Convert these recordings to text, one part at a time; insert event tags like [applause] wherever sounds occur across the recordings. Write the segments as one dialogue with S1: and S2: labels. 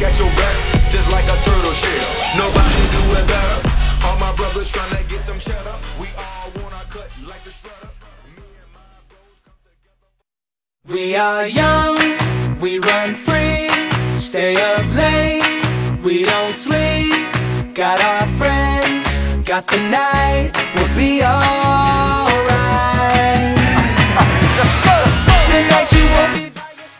S1: got your
S2: back, just like a turtle shell. Nobody do it better. All my brothers trying to get some cheddar.
S3: We all want cut like shredder. We are young, we run free, stay up late, we don't sleep. Got our friends, got the night, we'll be alright. Tonight you won't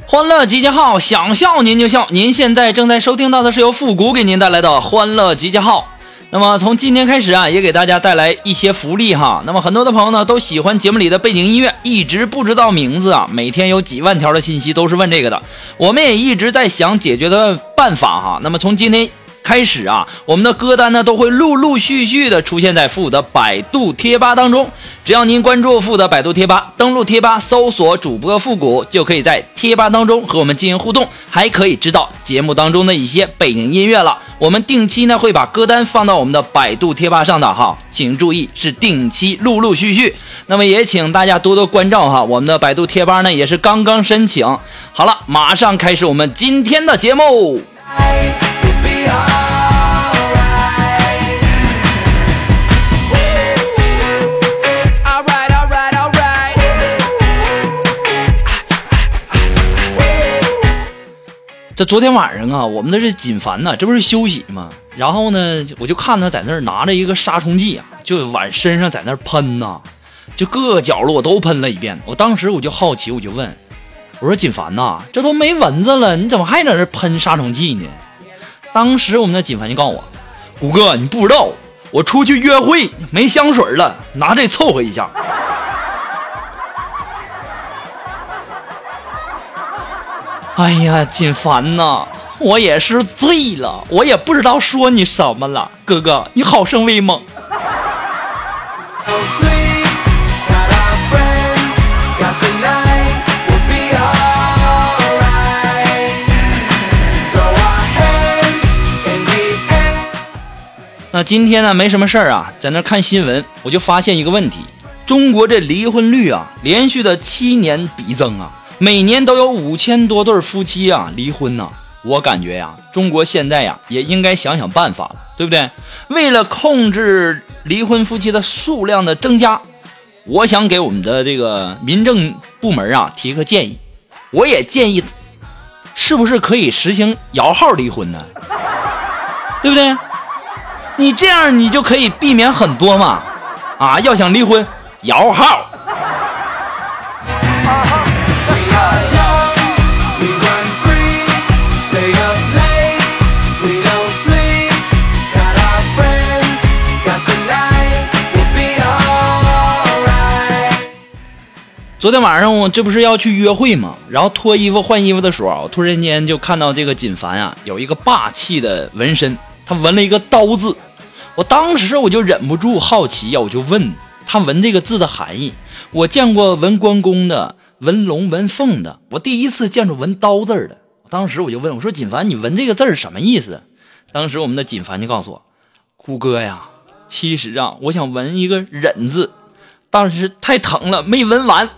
S4: 欢乐集结号，想笑您就笑。您现在正在收听到的是由复古给您带来的欢乐集结号。那么从今天开始啊，也给大家带来一些福利哈。那么很多的朋友呢都喜欢节目里的背景音乐，一直不知道名字啊。每天有几万条的信息都是问这个的，我们也一直在想解决的办法哈。那么从今天。开始啊，我们的歌单呢都会陆陆续续的出现在复古的百度贴吧当中。只要您关注复古的百度贴吧，登录贴吧搜索主播复古，就可以在贴吧当中和我们进行互动，还可以知道节目当中的一些背景音乐了。我们定期呢会把歌单放到我们的百度贴吧上的哈，请注意是定期，陆陆续续。那么也请大家多多关照哈，我们的百度贴吧呢也是刚刚申请好了，马上开始我们今天的节目。这昨天晚上啊，我们那是锦凡呐，这不是休息吗？然后呢，我就看他在那儿拿着一个杀虫剂啊，就往身上在那儿喷呐，就各个角落我都喷了一遍。我当时我就好奇，我就问，我说锦凡呐，这都没蚊子了，你怎么还在这喷杀虫剂呢？当时我们的锦凡就告诉我，谷哥，你不知道，我出去约会没香水了，拿这凑合一下。哎呀，锦凡呐，我也是醉了，我也不知道说你什么了，哥哥，你好生威猛。那今天呢，没什么事儿啊，在那看新闻，我就发现一个问题：中国这离婚率啊，连续的七年递增啊。每年都有五千多对夫妻啊离婚呢，我感觉呀，中国现在呀也应该想想办法了，对不对？为了控制离婚夫妻的数量的增加，我想给我们的这个民政部门啊提个建议，我也建议，是不是可以实行摇号离婚呢？对不对？你这样你就可以避免很多嘛，啊，要想离婚摇号。昨天晚上我这不是要去约会吗？然后脱衣服换衣服的时候，我突然间就看到这个锦凡啊有一个霸气的纹身，他纹了一个刀字。我当时我就忍不住好奇呀，我就问他纹这个字的含义。我见过纹关公的、纹龙、纹凤的，我第一次见着纹刀字的。当时我就问我说：“锦凡，你纹这个字什么意思？”当时我们的锦凡就告诉我：“虎哥呀，其实啊，我想纹一个忍字，但是太疼了，没纹完。”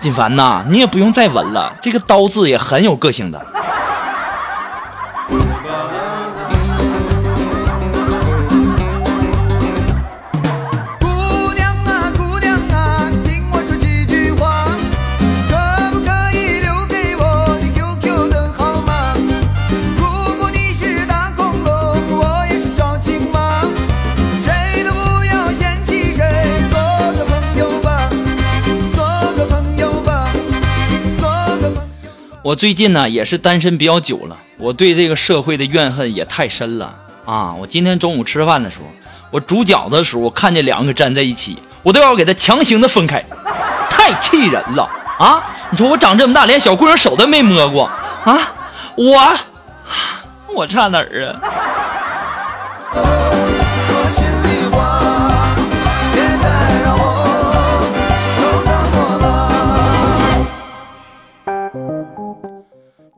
S4: 锦凡呐，你也不用再纹了，这个刀字也很有个性的。
S3: 我
S4: 最近呢也是单身比较久了，我对这个社会的怨恨也太深了啊！我今天中午吃饭的时候，我煮饺子的时候，我看见两个粘在一起，我都要给他强行的分开，太气人了啊！你说我长这么大连小姑娘手都没摸过啊，我我差哪儿啊？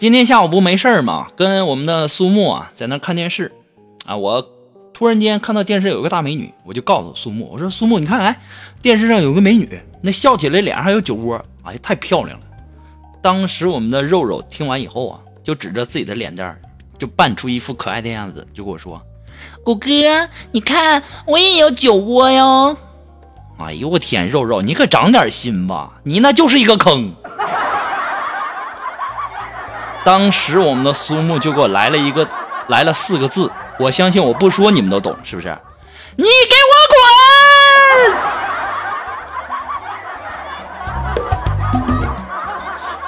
S4: 今天下午不没事儿嘛，跟我们的苏木啊在那看电视，啊，我突然间看到电视有个大美女，我就告诉苏木，我说苏木，你看，哎，电视上有个美女，那笑起来脸上还有酒窝，哎，太漂亮了。当时我们的肉肉听完以后啊，就指着自己的脸蛋儿，就扮出一副可爱的样子，就跟我说：“
S5: 狗哥，你看我也有酒窝哟。”
S4: 哎呦我天，肉肉你可长点心吧，你那就是一个坑。当时我们的苏木就给我来了一个，来了四个字，我相信我不说你们都懂，是不是？
S5: 你给我滚！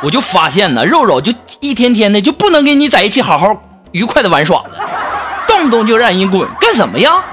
S4: 我就发现呢，肉肉就一天天的就不能跟你在一起好好愉快的玩耍了，动不动就让人滚，干什么呀？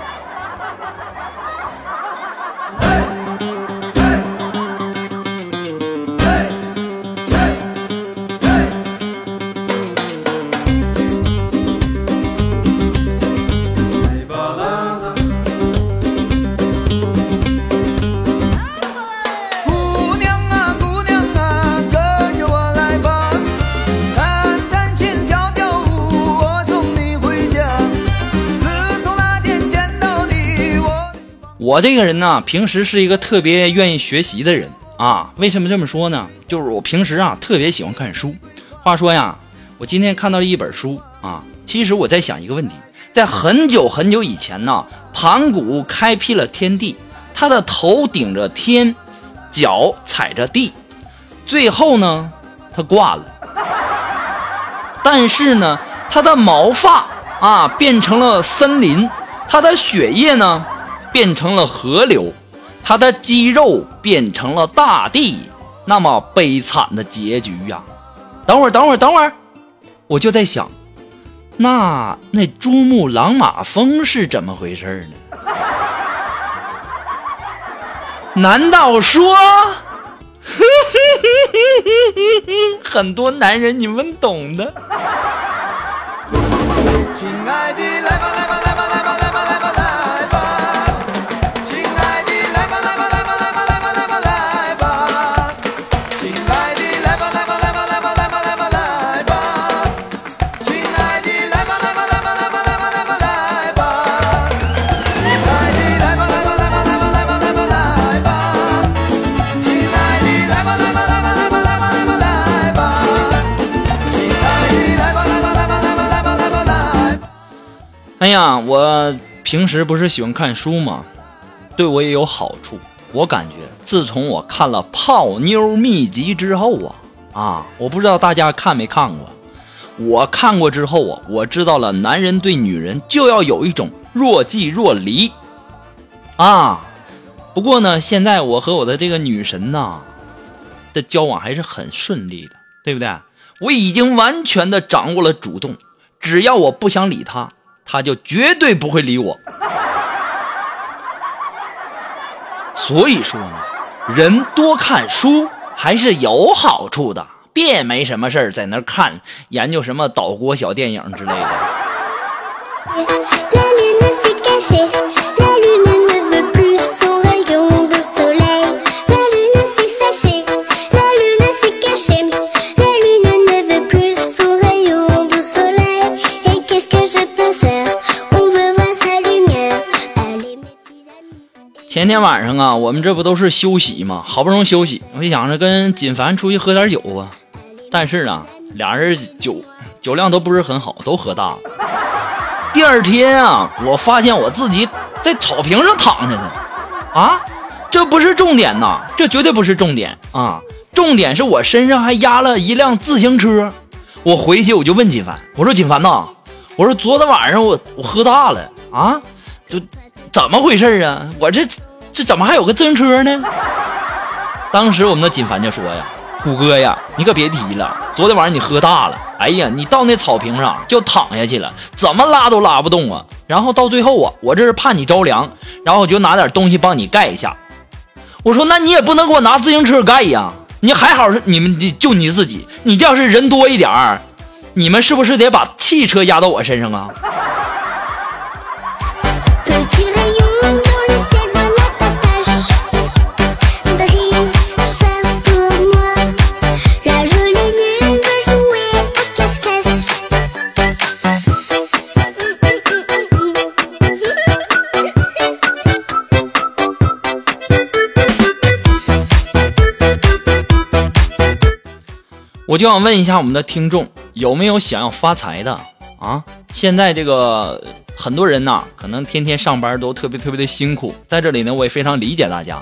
S3: 我
S4: 这个人呢，平时是一个特别愿意学习的人啊。为什么这么说呢？就是我平时啊特别喜欢看书。话说呀，我今天看到了一本书啊。其实我在想一个问题，在很久很久以前呢，盘古开辟了天地，他的头顶着天，脚踩着地，最后呢，他挂了。但是呢，他的毛发啊变成了森林，他的血液呢变成了河流，他的肌肉变成了大地。那么悲惨的结局呀！等会儿，等会儿，等会儿，我就在想，那那珠穆朗玛峰是怎么回事呢？[laughs] 难道说，[laughs] 很多男人你们懂的？
S3: 亲爱的，来吧，
S4: 哎呀，我平时不是喜欢看书吗？对我也有好处。我感觉自从我看了《泡妞秘籍》之后啊，啊，我不知道大家看没看过。我看过之后啊，我知道了，男人对女人就要有一种若即若离啊。不过呢，现在我和我的这个女神呐的交往还是很顺利的，对不对？我已经完全的掌握了主动，只要我不想理她，他就绝对不会理我。所以说呢，人多看书还是有好处的，别没什么事儿在那看研究什么岛国小电影之类的。前天晚上啊，我们这不都是休息吗？好不容易休息，我就想着跟锦凡出去喝点酒啊。但是呢，俩人酒酒量都不是很好，都喝大了。第二天啊，我发现我自己在草坪上躺着呢。啊，这不是重点呐，这绝对不是重点啊！重点是我身上还压了一辆自行车。我回去我就问锦凡，我说锦凡呐，我说昨天晚上我我喝大了啊，就怎么回事啊？我这这怎么还有个自行车呢？当时我们的锦凡就说呀：“虎哥呀，你可别提了，昨天晚上你喝大了，哎呀，你到那草坪上就躺下去了，怎么拉都拉不动啊。然后到最后啊，我这是怕你着凉，然后我就拿点东西帮你盖一下。我说那你也不能给我拿自行车盖呀，你还好是你们就你自己，你这要是人多一点儿，你们是不是得把汽车压到我身上啊？”我就想问一下我们的听众，有没有想要发财的啊？现在这个很多人呐，可能天天上班都特别特别的辛苦，在这里呢，我也非常理解大家。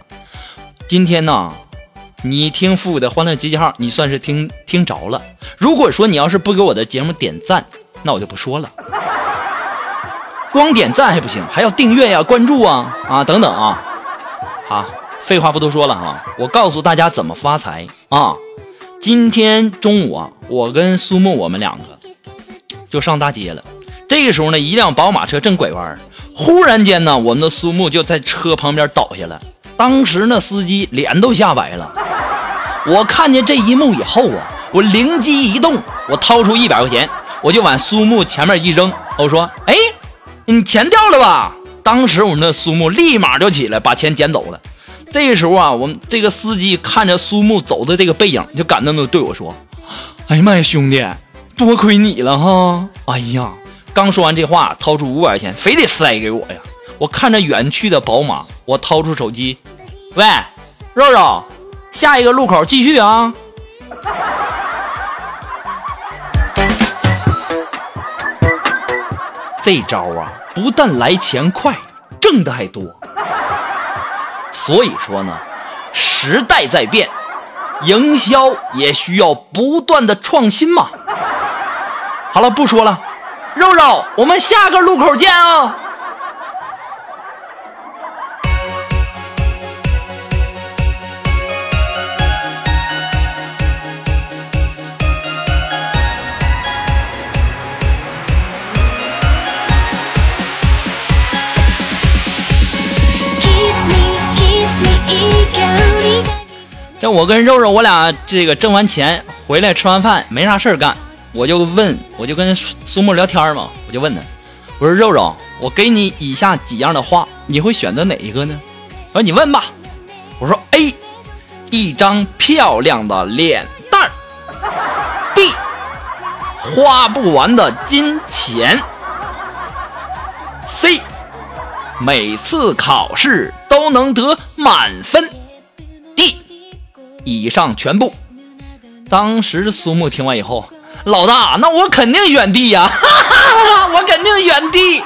S4: 今天呢，你听父母的欢乐集结号，你算是听听着了。如果说你要是不给我的节目点赞，那我就不说了。[laughs] 光点赞还不行，还要订阅呀、关注啊啊等等啊。好，废话不多说了哈，我告诉大家怎么发财啊。今天中午啊，我跟苏木我们两个就上大街了。这个时候呢，一辆宝马车正拐弯，忽然间呢，我们的苏木就在车旁边倒下了。当时呢，司机脸都吓白了。我看见这一幕以后啊，我灵机一动，我掏出一百块钱，我就往苏木前面一扔，我说：“哎，你钱掉了吧？”当时我们的苏木立马就起来，把钱捡走了。这个时候啊，我们这个司机看着苏木走的这个背影，就感动的对我说：“哎呀妈呀，兄弟，多亏你了哈！哎呀，刚说完这话，掏出五百块钱，非得塞给我呀！我看着远去的宝马，我掏出手机，喂，肉肉，下一个路口继续啊！这招啊，不但来钱快，挣的还多。所以说呢，时代在变，营销也需要不断的创新嘛。好了，不说了，肉肉，我们下个路口见啊！这我跟肉肉，我俩这个挣完钱回来吃完饭没啥事儿干，我就问，我就跟苏苏木聊天嘛，我就问他，我说肉肉，我给你以下几样的话，你会选择哪一个呢？我说你问吧。我说 A，一张漂亮的脸蛋儿；B，花不完的金钱；C，每次考试都能得满分。以上全部。当时苏木听完以后，老大，那我肯定选 D 呀、[laughs] 我肯定选 D。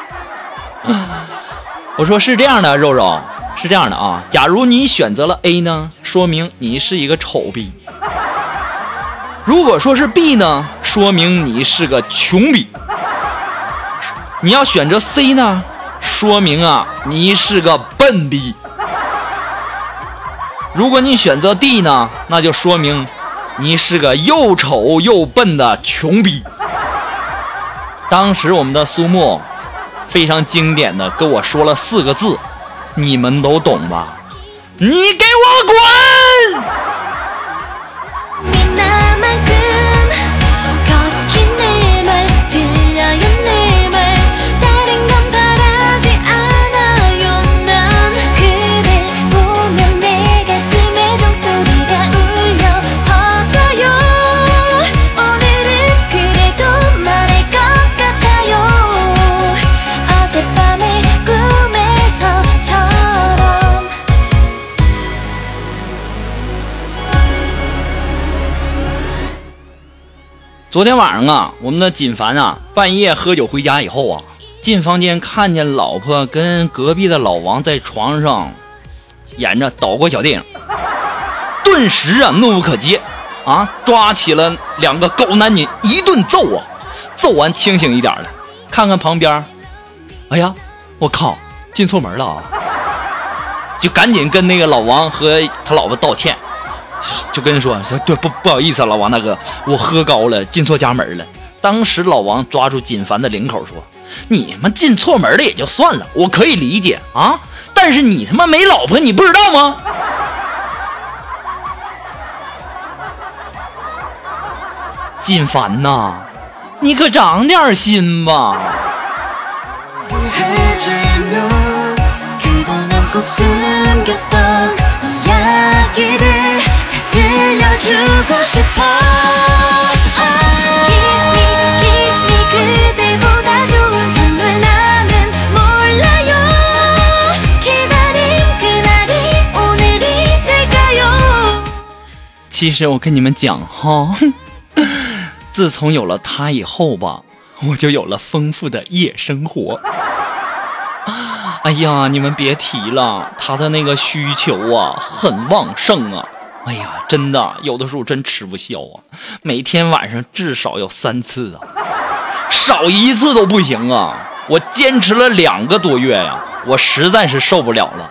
S4: [laughs] 我说是这样的，肉肉是这样的啊。假如你选择了 A 呢，说明你是一个丑逼；如果说是 B 呢，说明你是个穷逼。你要选择 C 呢，说明啊你是个笨逼。如果你选择 D 呢，那就说明你是个又丑又笨的穷逼。当时我们的苏木非常经典的跟我说了四个字，你们都懂吧？你给我滚！昨天晚上啊，我们的锦凡啊，半夜喝酒回家以后啊，进房间看见老婆跟隔壁的老王在床上演着岛国小电影，顿时啊怒不可遏啊，抓起了两个狗男女一顿揍啊，揍完清醒一点了，看看旁边，哎呀，我靠，进错门了啊，就赶紧跟那个老王和他老婆道歉。就跟人说说对不不好意思，老王大哥，我喝高了，进错家门了。当时老王抓住锦凡的领口说：“你们进错门了也就算了，我可以理解啊，但是你他妈没老婆，你不知道吗？” [laughs] 锦凡呐，你可长点心吧。
S6: 주고 싶어 Kiss me, kiss me 그대보다 좋은 선물 나는 몰라요 기다린 그날이 오늘이 될까요
S4: 其实我跟你们讲哈，自从有了他以后吧，我就有了丰富的夜生活。哎呀，你们别提了，他的那个需求啊，很旺盛啊。 哎呀，真的，有的时候真吃不消啊！每天晚上至少要三次啊，少一次都不行啊！我坚持了两个多月呀，我实在是受不了了，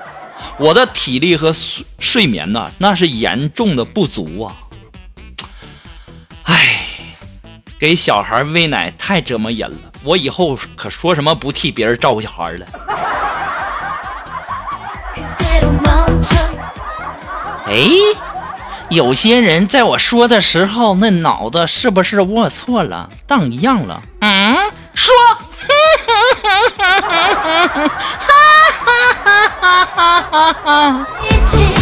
S4: 我的体力和睡睡眠呐，那是严重的不足啊！哎，给小孩喂奶太折磨人了，我以后可说什么不替别人照顾小孩了？哎。有些人，在我说的时候，那脑子是不是握错了？荡漾了。嗯。说。
S6: 一起。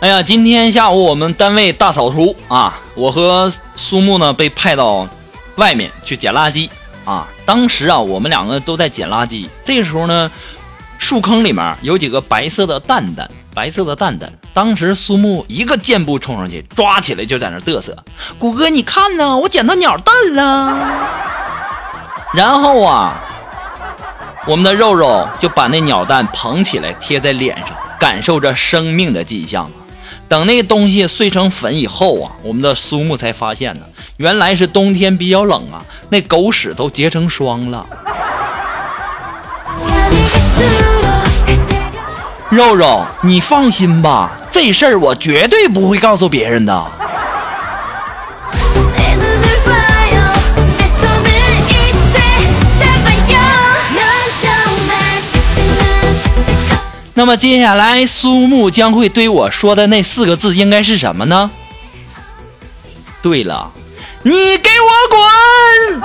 S4: 哎呀，今天下午我们单位大扫除啊，我和苏木呢被派到外面去捡垃圾啊。当时啊，我们两个都在捡垃圾。这时候呢，树坑里面有几个白色的蛋蛋，白色的蛋蛋。当时苏木一个箭步冲上去，抓起来就在那嘚瑟：“谷哥，你看呢，我捡到鸟蛋了。[laughs] ”然后啊，我们的肉肉就把那鸟蛋捧起来贴在脸上，感受着生命的迹象。等那东西碎成粉以后啊我们的苏木才发现呢原来是冬天比较冷啊那狗屎都结成霜了。肉肉你放心吧这事儿我绝对不会告诉别人的。那么接下来苏木将会对我说的那四个字应该是什么呢？对了，你给我滚。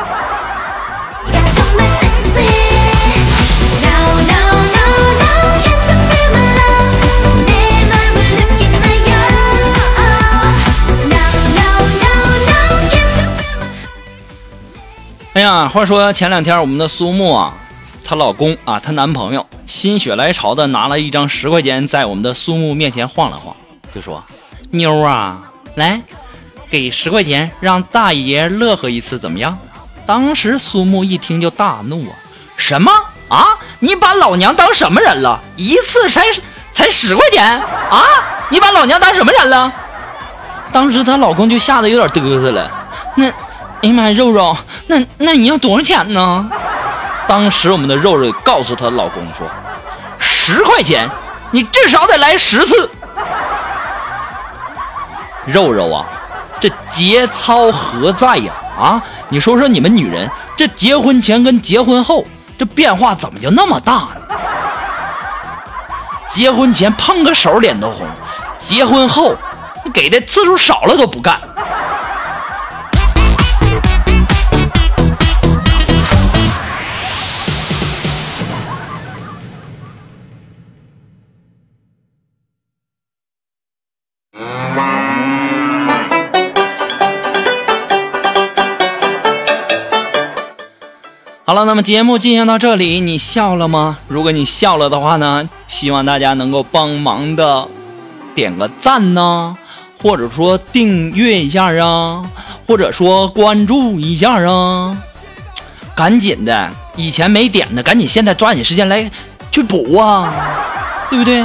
S4: 哎呀，话说前两天我们的苏木。她老公啊，她男朋友心血来潮的拿了一张十块钱，在我们的苏木面前晃了晃，就说：“妞啊，来，给十块钱，让大爷乐呵一次，怎么样？”当时苏木一听就大怒啊！什么啊？你把老娘当什么人了？一次才才十块钱啊？你把老娘当什么人了？当时她老公就吓得有点嘚瑟了。那，哎呀妈呀，肉肉，那那你要多少钱呢？当时我们的肉肉告诉她老公说，十块钱，你至少得来十次。肉肉啊，这节操何在呀？啊，你说说你们女人，这结婚前跟结婚后这变化怎么就那么大呢？结婚前碰个手脸都红，结婚后给的次数少了都不干。那么节目进行到这里，你笑了吗？如果你笑了的话呢，希望大家能够帮忙的点个赞呢，或者说订阅一下啊，或者说关注一下啊，赶紧的，以前没点的，赶紧现在抓紧时间来去补啊，对不对？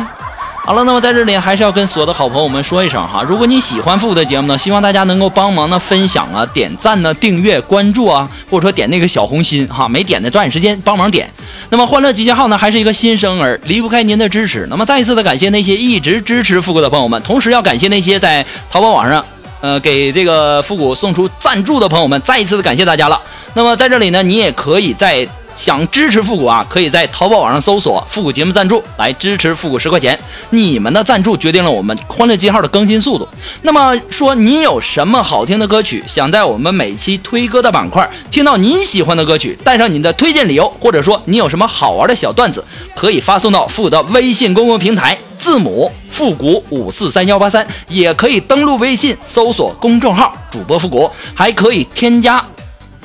S4: 好了，那么在这里还是要跟所有的好朋友们说一声哈，如果你喜欢复古的节目呢，希望大家能够帮忙呢分享啊、点赞呢、订阅、关注啊，或者说点那个小红心哈，没点的抓紧时间帮忙点。那么欢乐集结号呢还是一个新生儿，离不开您的支持。那么再一次的感谢那些一直支持复古的朋友们，同时要感谢那些在淘宝网上呃给这个复古送出赞助的朋友们，再一次的感谢大家了。那么在这里呢，你也可以在。想支持复古啊，可以在淘宝网上搜索“复古节目赞助”来支持复古十块钱。你们的赞助决定了我们欢乐记号的更新速度。那么说，你有什么好听的歌曲，想在我们每期推歌的板块听到你喜欢的歌曲，带上你的推荐理由，或者说你有什么好玩的小段子，可以发送到复古的微信公共平台，字母复古五四三幺八三，也可以登录微信搜索公众号主播复古，还可以添加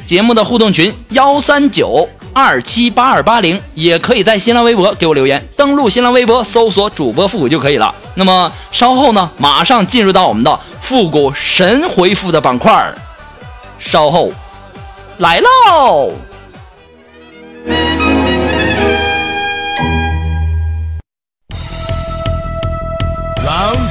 S4: 节目的互动群幺三九。二七八二八零，也可以在新浪微博给我留言。登录新浪微博，搜索主播复古就可以了。那么稍后呢，马上进入到我们的复古神回复的板块稍后来喽。
S2: Round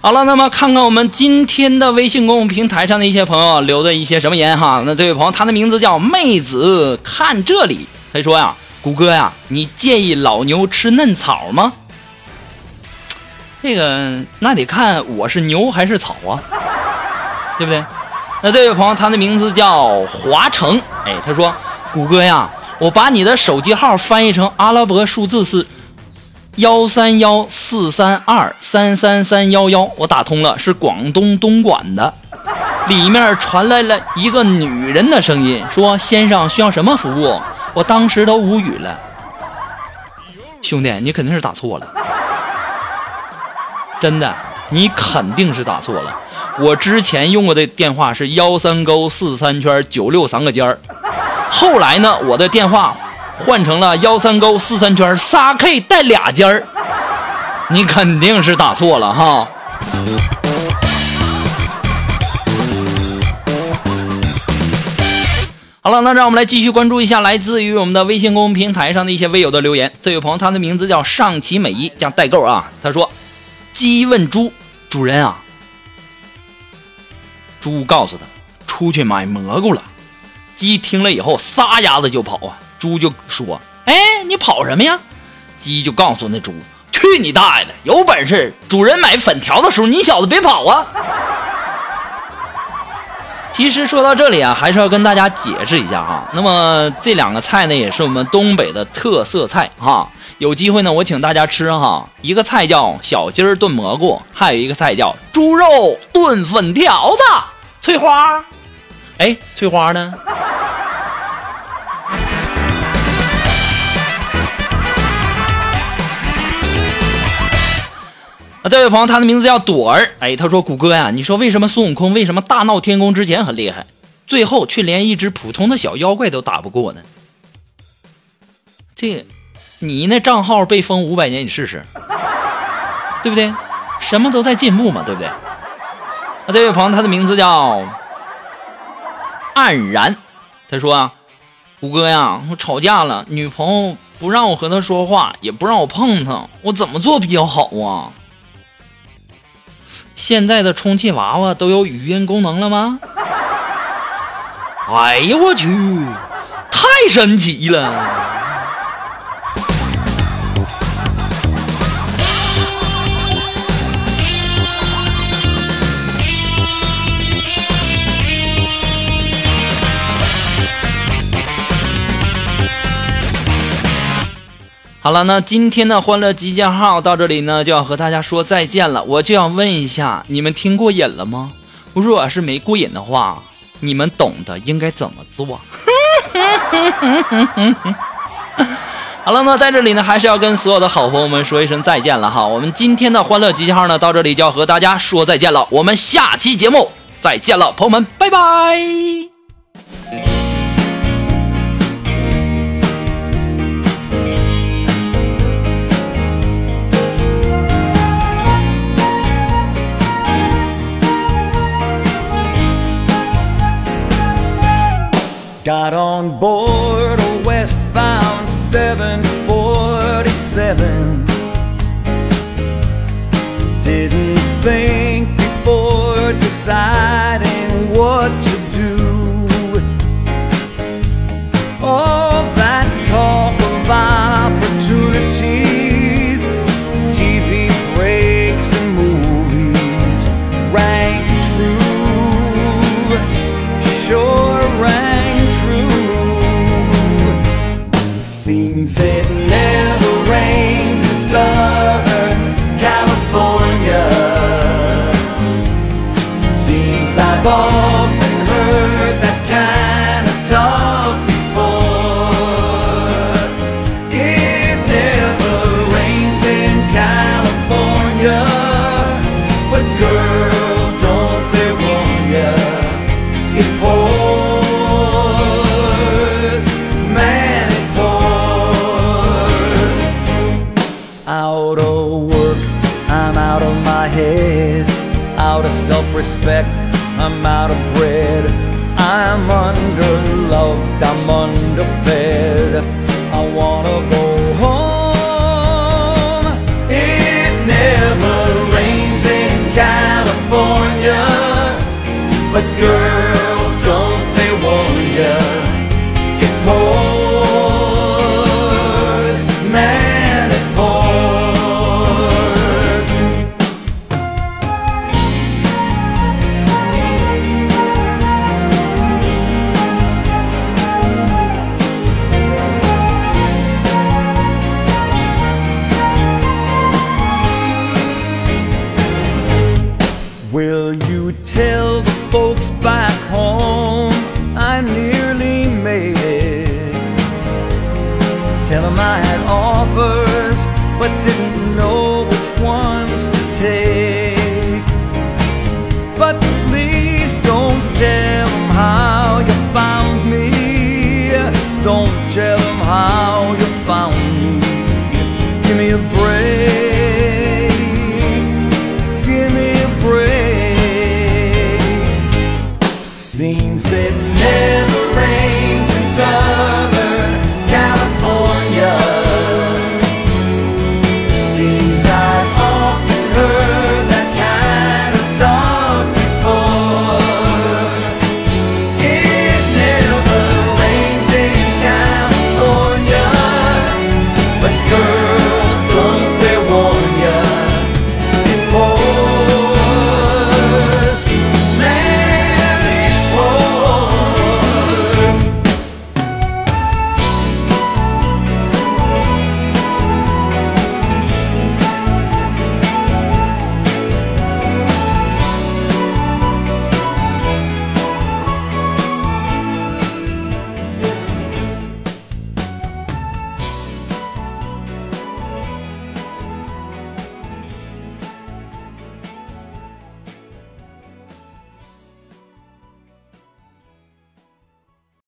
S4: 好了，那么看看我们今天的微信公众平台上的一些朋友留的一些什么言哈。那这位朋友，他的名字叫妹子，看这里，他说呀，谷歌呀，你介意老牛吃嫩草吗？这个那得看我是牛还是草啊，对不对？那这位朋友，他的名字叫华成，哎，他说，谷歌呀，我把你的手机号翻译成阿拉伯数字是。幺三幺四三二三三三幺幺，我打通了，是广东东莞的，里面传来了一个女人的声音，说：“先生需要什么服务？”我当时都无语了。兄弟，你肯定是打错了，真的，你肯定是打错了。我之前用过的电话是幺三勾四三圈九六三个尖儿，后来呢，我的电话。换成了幺三勾四三圈仨 K 带俩尖儿，你肯定是打错了哈。好了，那让我们来继续关注一下来自于我们的微信公众平台上的一些微友的留言。这位朋友，他的名字叫上奇美一，叫代购啊。他说：“鸡问猪，主人啊。”猪告诉他：“出去买蘑菇了。”鸡听了以后，撒丫子就跑啊。猪就说：“哎，你跑什么呀？”鸡就告诉那猪：“去你大爷的！有本事主人买粉条的时候，你小子别跑啊！” [laughs] 其实说到这里啊，还是要跟大家解释一下哈。那么这两个菜呢，也是我们东北的特色菜哈。有机会呢，我请大家吃哈。一个菜叫小鸡儿炖蘑菇，还有一个菜叫猪肉炖粉条子。翠花，哎，翠花呢？啊，这位朋友，他的名字叫朵儿。哎，他说：“谷歌呀，你说为什么孙悟空为什么大闹天宫之前很厉害，最后却连一只普通的小妖怪都打不过呢？这，你那账号被封五百年，你试试，对不对？什么都在进步嘛，对不对？”啊，这位朋友，他的名字叫黯然。他说啊，五哥呀，我吵架了，女朋友不让我和她说话，也不让我碰她，我怎么做比较好啊？现在的充气娃娃都有语音功能了吗？哎呀，我去，太神奇了！好了，那今天的欢乐集结号到这里呢，就要和大家说再见了。我就想问一下，你们听过瘾了吗？如果是没过瘾的话，你们懂得应该怎么做。[laughs] 好了，那在这里呢，还是要跟所有的好朋友们说一声再见了哈。我们今天的欢乐集结号呢，到这里就要和大家说再见了。我们下期节目再见了，朋友们，拜拜。
S3: On board a westbound 747. Seems